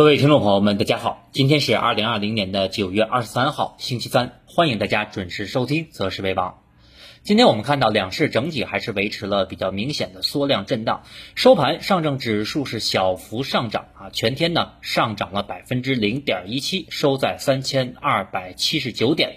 各位听众朋友们，大家好，今天是二零二零年的九月二十三号，星期三，欢迎大家准时收听择时为王。今天我们看到两市整体还是维持了比较明显的缩量震荡，收盘上证指数是小幅上涨啊，全天呢上涨了百分之零点一七，收在三千二百七十九点。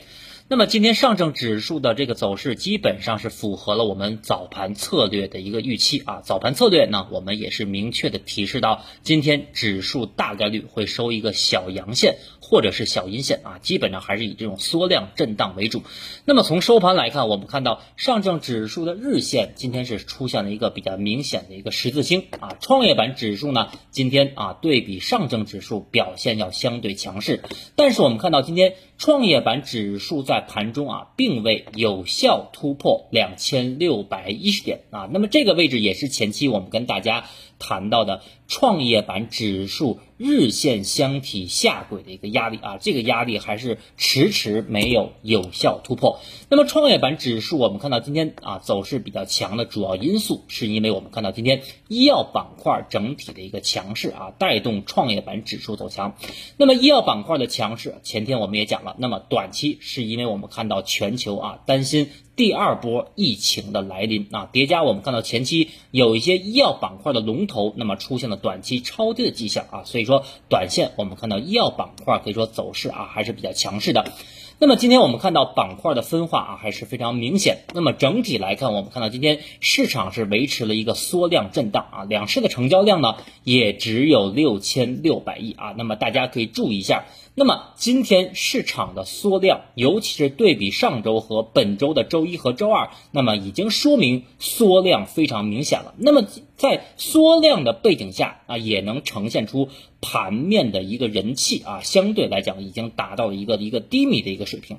那么今天上证指数的这个走势基本上是符合了我们早盘策略的一个预期啊。早盘策略呢，我们也是明确的提示到，今天指数大概率会收一个小阳线或者是小阴线啊，基本上还是以这种缩量震荡为主。那么从收盘来看，我们看到上证指数的日线今天是出现了一个比较明显的一个十字星啊。创业板指数呢，今天啊对比上证指数表现要相对强势，但是我们看到今天创业板指数在盘中啊，并未有效突破两千六百一十点啊，那么这个位置也是前期我们跟大家谈到的创业板指数日线箱体下轨的一个压力啊，这个压力还是迟迟没有有效突破。那么创业板指数我们看到今天啊走势比较强的主要因素，是因为我们看到今天医药板块整体的一个强势啊，带动创业板指数走强。那么医药板块的强势，前天我们也讲了，那么短期是因为我们看到全球啊担心第二波疫情的来临啊，叠加我们看到前期有一些医药板块的龙头，那么出现了短期超跌的迹象啊，所以说短线我们看到医药板块可以说走势啊还是比较强势的。那么今天我们看到板块的分化啊还是非常明显。那么整体来看，我们看到今天市场是维持了一个缩量震荡啊，两市的成交量呢也只有六千六百亿啊。那么大家可以注意一下。那么今天市场的缩量，尤其是对比上周和本周的周一和周二，那么已经说明缩量非常明显了。那么在缩量的背景下啊，也能呈现出盘面的一个人气啊，相对来讲已经达到了一个一个低迷的一个水平。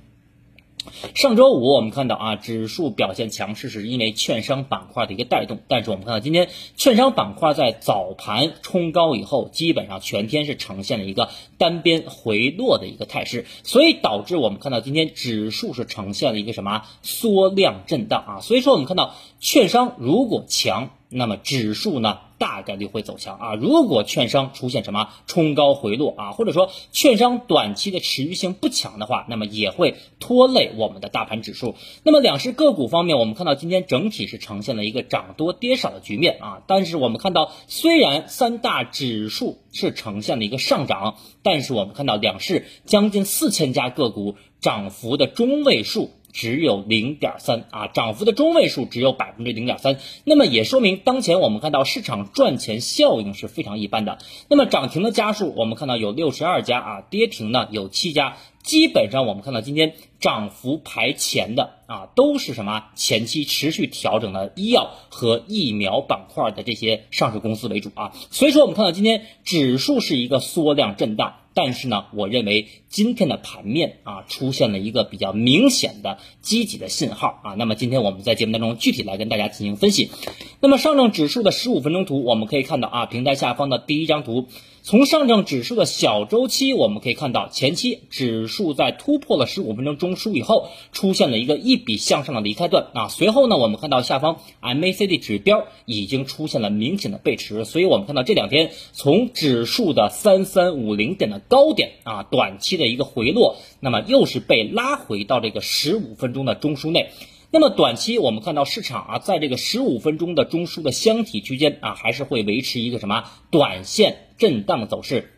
上周五我们看到啊，指数表现强势，是因为券商板块的一个带动。但是我们看到今天券商板块在早盘冲高以后，基本上全天是呈现了一个单边回落的一个态势，所以导致我们看到今天指数是呈现了一个什么缩量震荡啊。所以说我们看到券商如果强。那么指数呢，大概率会走强啊。如果券商出现什么冲高回落啊，或者说券商短期的持续性不强的话，那么也会拖累我们的大盘指数。那么两市个股方面，我们看到今天整体是呈现了一个涨多跌少的局面啊。但是我们看到，虽然三大指数是呈现了一个上涨，但是我们看到两市将近四千家个股涨幅的中位数。只有零点三啊，涨幅的中位数只有百分之零点三，那么也说明当前我们看到市场赚钱效应是非常一般的。那么涨停的家数，我们看到有六十二家啊，跌停呢有七家，基本上我们看到今天涨幅排前的啊，都是什么前期持续调整的医药和疫苗板块的这些上市公司为主啊，所以说我们看到今天指数是一个缩量震荡。但是呢，我认为今天的盘面啊出现了一个比较明显的积极的信号啊。那么今天我们在节目当中具体来跟大家进行分析。那么上证指数的十五分钟图，我们可以看到啊，平台下方的第一张图。从上证指数的小周期，我们可以看到，前期指数在突破了十五分钟中枢以后，出现了一个一笔向上的离开段啊。随后呢，我们看到下方 MACD 指标已经出现了明显的背驰，所以我们看到这两天从指数的三三五零点的高点啊，短期的一个回落，那么又是被拉回到这个十五分钟的中枢内。那么短期我们看到市场啊，在这个十五分钟的中枢的箱体区间啊，还是会维持一个什么短线震荡走势。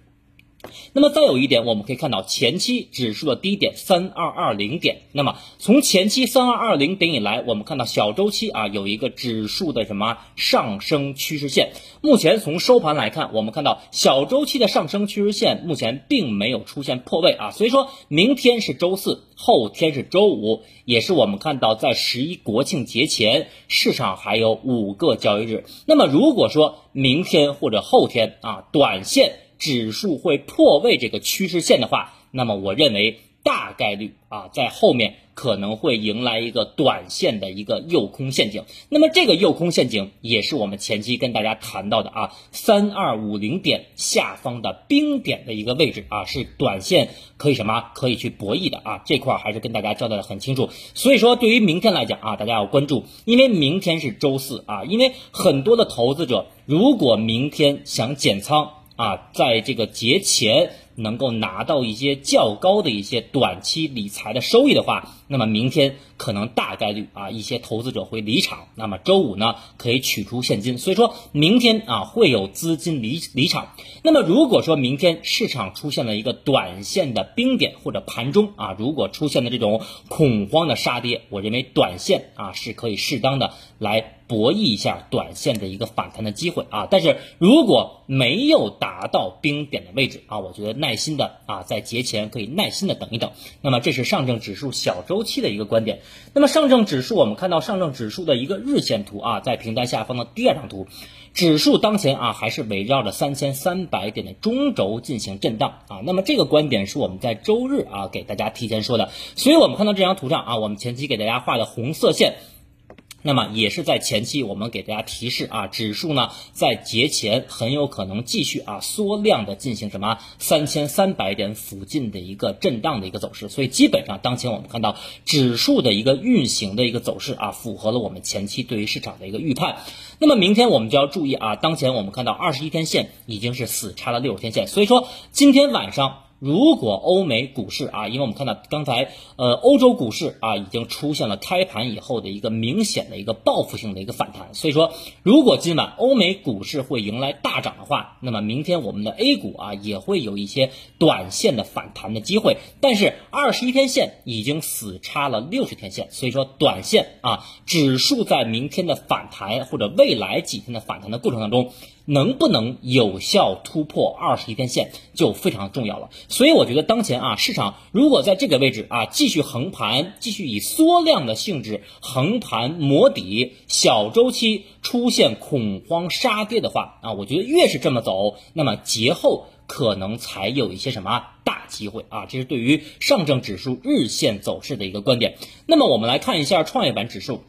那么再有一点，我们可以看到前期指数的低点三二二零点。那么从前期三二二零点以来，我们看到小周期啊有一个指数的什么上升趋势线。目前从收盘来看，我们看到小周期的上升趋势线目前并没有出现破位啊。所以说明天是周四，后天是周五，也是我们看到在十一国庆节前，市场还有五个交易日。那么如果说明天或者后天啊，短线。指数会破位这个趋势线的话，那么我认为大概率啊，在后面可能会迎来一个短线的一个诱空陷阱。那么这个诱空陷阱也是我们前期跟大家谈到的啊，三二五零点下方的冰点的一个位置啊，是短线可以什么可以去博弈的啊，这块还是跟大家交代的很清楚。所以说，对于明天来讲啊，大家要关注，因为明天是周四啊，因为很多的投资者如果明天想减仓。啊，在这个节前能够拿到一些较高的一些短期理财的收益的话，那么明天可能大概率啊，一些投资者会离场。那么周五呢，可以取出现金，所以说明天啊会有资金离离场。那么如果说明天市场出现了一个短线的冰点或者盘中啊，如果出现了这种恐慌的杀跌，我认为短线啊是可以适当的来。博弈一下短线的一个反弹的机会啊，但是如果没有达到冰点的位置啊，我觉得耐心的啊，在节前可以耐心的等一等。那么这是上证指数小周周期的一个观点。那么上证指数，我们看到上证指数的一个日线图啊，在平台下方的第二张图，指数当前啊还是围绕着三千三百点的中轴进行震荡啊。那么这个观点是我们在周日啊给大家提前说的，所以我们看到这张图上啊，我们前期给大家画的红色线。那么也是在前期，我们给大家提示啊，指数呢在节前很有可能继续啊缩量的进行什么三千三百点附近的一个震荡的一个走势，所以基本上当前我们看到指数的一个运行的一个走势啊，符合了我们前期对于市场的一个预判。那么明天我们就要注意啊，当前我们看到二十一天线已经是死叉了六十天线，所以说今天晚上。如果欧美股市啊，因为我们看到刚才呃欧洲股市啊已经出现了开盘以后的一个明显的一个报复性的一个反弹，所以说如果今晚欧美股市会迎来大涨的话，那么明天我们的 A 股啊也会有一些短线的反弹的机会。但是二十一天线已经死叉了六十天线，所以说短线啊指数在明天的反弹或者未来几天的反弹的过程当中。能不能有效突破二十一天线就非常重要了，所以我觉得当前啊，市场如果在这个位置啊继续横盘，继续以缩量的性质横盘磨底，小周期出现恐慌杀跌的话啊，我觉得越是这么走，那么节后可能才有一些什么大机会啊，这是对于上证指数日线走势的一个观点。那么我们来看一下创业板指数。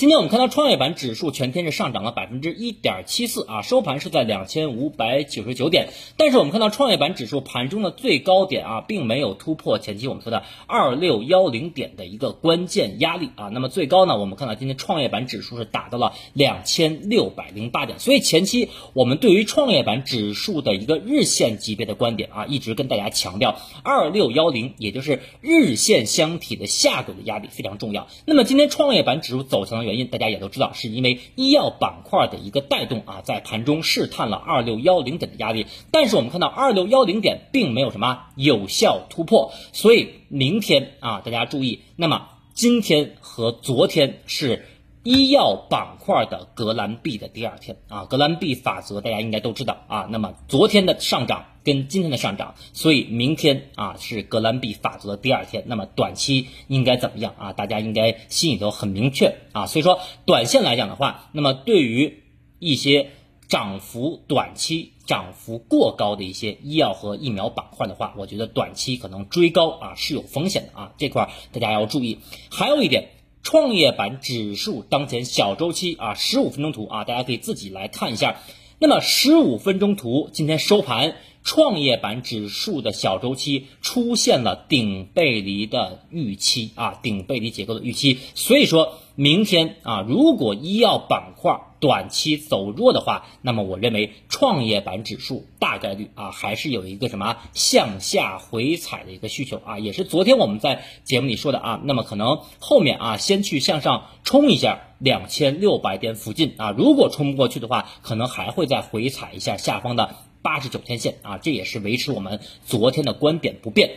今天我们看到创业板指数全天是上涨了百分之一点七四啊，收盘是在两千五百九十九点。但是我们看到创业板指数盘中的最高点啊，并没有突破前期我们说的二六幺零点的一个关键压力啊。那么最高呢，我们看到今天创业板指数是达到了两千六百零八点。所以前期我们对于创业板指数的一个日线级别的观点啊，一直跟大家强调二六幺零，也就是日线箱体的下轨的压力非常重要。那么今天创业板指数走强原因大家也都知道，是因为医药板块的一个带动啊，在盘中试探了二六幺零点的压力，但是我们看到二六幺零点并没有什么有效突破，所以明天啊，大家注意，那么今天和昨天是。医药板块的格兰币的第二天啊，格兰币法则大家应该都知道啊。那么昨天的上涨跟今天的上涨，所以明天啊是格兰币法则的第二天。那么短期应该怎么样啊？大家应该心里头很明确啊。所以说短线来讲的话，那么对于一些涨幅短期涨幅过高的一些医药和疫苗板块的话，我觉得短期可能追高啊是有风险的啊。这块大家要注意。还有一点。创业板指数当前小周期啊，十五分钟图啊，大家可以自己来看一下。那么十五分钟图今天收盘，创业板指数的小周期出现了顶背离的预期啊，顶背离结构的预期。所以说明天啊，如果医药板块，短期走弱的话，那么我认为创业板指数大概率啊还是有一个什么向下回踩的一个需求啊，也是昨天我们在节目里说的啊，那么可能后面啊先去向上冲一下两千六百点附近啊，如果冲不过去的话，可能还会再回踩一下下方的八十九天线啊，这也是维持我们昨天的观点不变。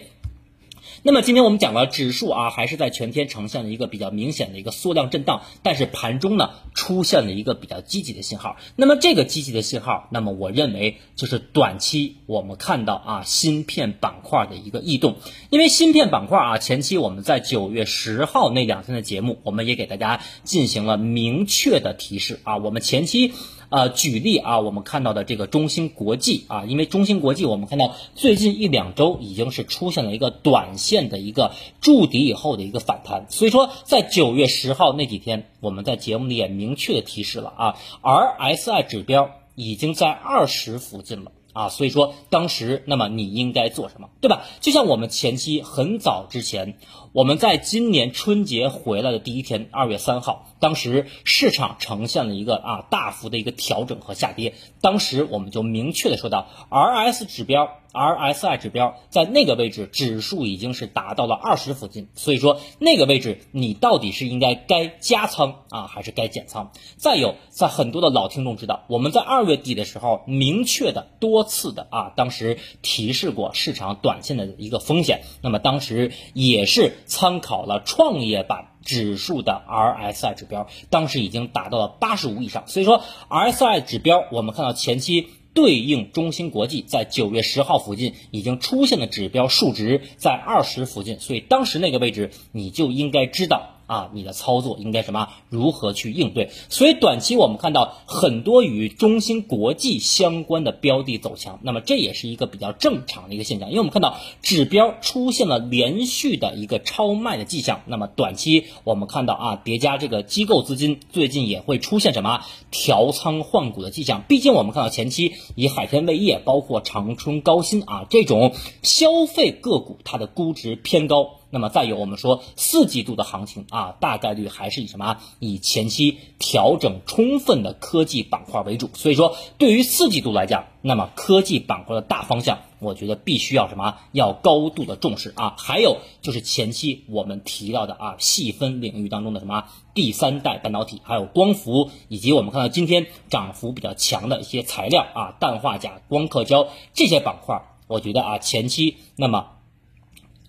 那么今天我们讲了指数啊，还是在全天呈现了一个比较明显的一个缩量震荡，但是盘中呢出现了一个比较积极的信号。那么这个积极的信号，那么我认为就是短期我们看到啊芯片板块的一个异动，因为芯片板块啊前期我们在九月十号那两天的节目，我们也给大家进行了明确的提示啊，我们前期。呃，举例啊，我们看到的这个中芯国际啊，因为中芯国际，我们看到最近一两周已经是出现了一个短线的一个筑底以后的一个反弹，所以说在九月十号那几天，我们在节目里也明确的提示了啊，RSI 指标已经在二十附近了啊，所以说当时那么你应该做什么，对吧？就像我们前期很早之前，我们在今年春节回来的第一天，二月三号。当时市场呈现了一个啊大幅的一个调整和下跌，当时我们就明确的说到，RS 指标。RSI 指标在那个位置，指数已经是达到了二十附近，所以说那个位置你到底是应该该加仓啊，还是该减仓？再有，在很多的老听众知道，我们在二月底的时候明确的多次的啊，当时提示过市场短线的一个风险，那么当时也是参考了创业板指数的 RSI 指标，当时已经达到了八十五以上，所以说 RSI 指标我们看到前期。对应中芯国际在九月十号附近已经出现的指标数值在二十附近，所以当时那个位置你就应该知道。啊，你的操作应该什么？如何去应对？所以短期我们看到很多与中芯国际相关的标的走强，那么这也是一个比较正常的一个现象，因为我们看到指标出现了连续的一个超卖的迹象，那么短期我们看到啊，叠加这个机构资金最近也会出现什么调仓换股的迹象。毕竟我们看到前期以海天味业、包括长春高新啊这种消费个股，它的估值偏高。那么再有，我们说四季度的行情啊，大概率还是以什么？以前期调整充分的科技板块为主。所以说，对于四季度来讲，那么科技板块的大方向，我觉得必须要什么？要高度的重视啊。还有就是前期我们提到的啊，细分领域当中的什么第三代半导体，还有光伏，以及我们看到今天涨幅比较强的一些材料啊，氮化镓、光刻胶这些板块，我觉得啊，前期那么。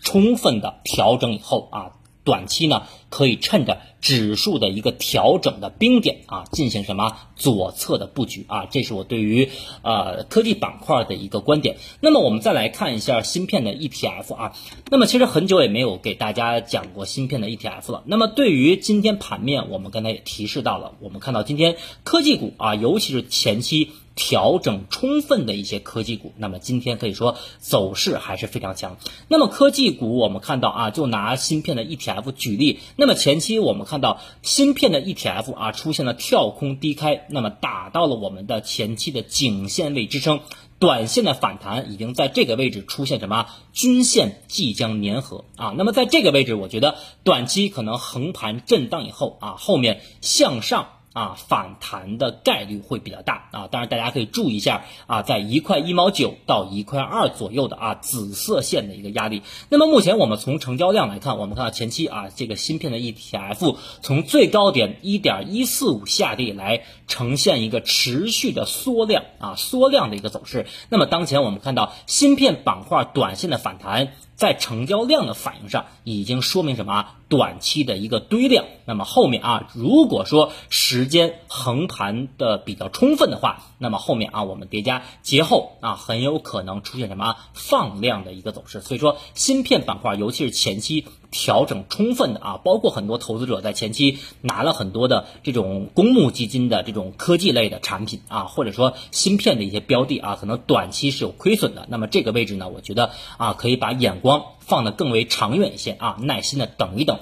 充分的调整以后啊，短期呢可以趁着指数的一个调整的冰点啊，进行什么左侧的布局啊，这是我对于呃科技板块的一个观点。那么我们再来看一下芯片的 ETF 啊，那么其实很久也没有给大家讲过芯片的 ETF 了。那么对于今天盘面，我们刚才也提示到了，我们看到今天科技股啊，尤其是前期。调整充分的一些科技股，那么今天可以说走势还是非常强。那么科技股我们看到啊，就拿芯片的 ETF 举例，那么前期我们看到芯片的 ETF 啊出现了跳空低开，那么打到了我们的前期的颈线位支撑，短线的反弹已经在这个位置出现什么均线即将粘合啊，那么在这个位置，我觉得短期可能横盘震荡以后啊，后面向上。啊，反弹的概率会比较大啊！当然，大家可以注意一下啊，在一块一毛九到一块二左右的啊紫色线的一个压力。那么目前我们从成交量来看，我们看到前期啊这个芯片的 ETF 从最高点一点一四五下跌来呈现一个持续的缩量啊缩量的一个走势。那么当前我们看到芯片板块短线的反弹。在成交量的反应上，已经说明什么啊？短期的一个堆量。那么后面啊，如果说时间横盘的比较充分的话，那么后面啊，我们叠加节后啊，很有可能出现什么放量的一个走势。所以说，芯片板块，尤其是前期。调整充分的啊，包括很多投资者在前期拿了很多的这种公募基金的这种科技类的产品啊，或者说芯片的一些标的啊，可能短期是有亏损的。那么这个位置呢，我觉得啊，可以把眼光放得更为长远一些啊，耐心的等一等。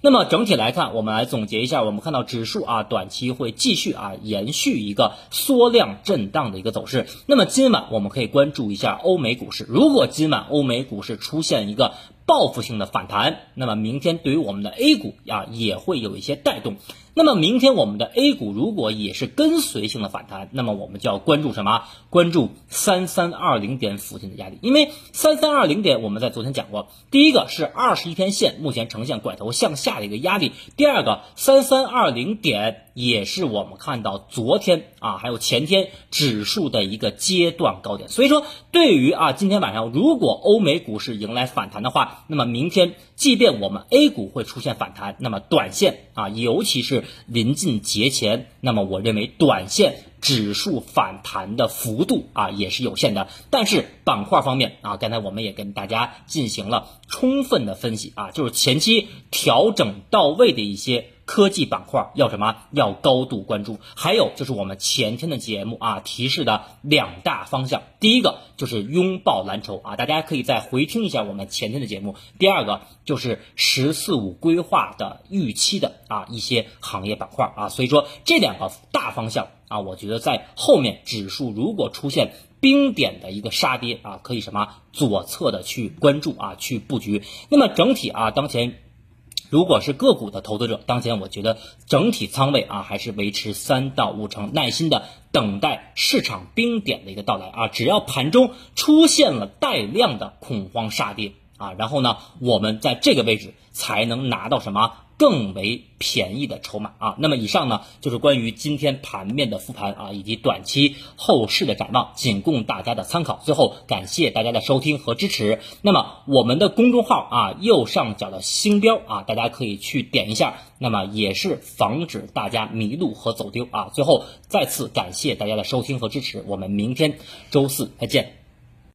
那么整体来看，我们来总结一下，我们看到指数啊，短期会继续啊延续一个缩量震荡的一个走势。那么今晚我们可以关注一下欧美股市，如果今晚欧美股市出现一个。报复性的反弹，那么明天对于我们的 A 股啊也会有一些带动。那么明天我们的 A 股如果也是跟随性的反弹，那么我们就要关注什么？关注三三二零点附近的压力，因为三三二零点我们在昨天讲过，第一个是二十一天线目前呈现拐头向下的一个压力，第二个三三二零点也是我们看到昨天啊还有前天指数的一个阶段高点，所以说对于啊今天晚上如果欧美股市迎来反弹的话，那么明天即便我们 A 股会出现反弹，那么短线啊尤其是临近节前，那么我认为短线指数反弹的幅度啊也是有限的。但是板块方面啊，刚才我们也跟大家进行了充分的分析啊，就是前期调整到位的一些。科技板块要什么？要高度关注。还有就是我们前天的节目啊提示的两大方向，第一个就是拥抱蓝筹啊，大家可以再回听一下我们前天的节目。第二个就是“十四五”规划的预期的啊一些行业板块啊，所以说这两个大方向啊，我觉得在后面指数如果出现冰点的一个杀跌啊，可以什么左侧的去关注啊，去布局。那么整体啊，当前。如果是个股的投资者，当前我觉得整体仓位啊还是维持三到五成，耐心的等待市场冰点的一个到来啊。只要盘中出现了带量的恐慌杀跌啊，然后呢，我们在这个位置才能拿到什么？更为便宜的筹码啊，那么以上呢就是关于今天盘面的复盘啊，以及短期后市的展望，仅供大家的参考。最后感谢大家的收听和支持。那么我们的公众号啊右上角的星标啊，大家可以去点一下，那么也是防止大家迷路和走丢啊。最后再次感谢大家的收听和支持，我们明天周四再见。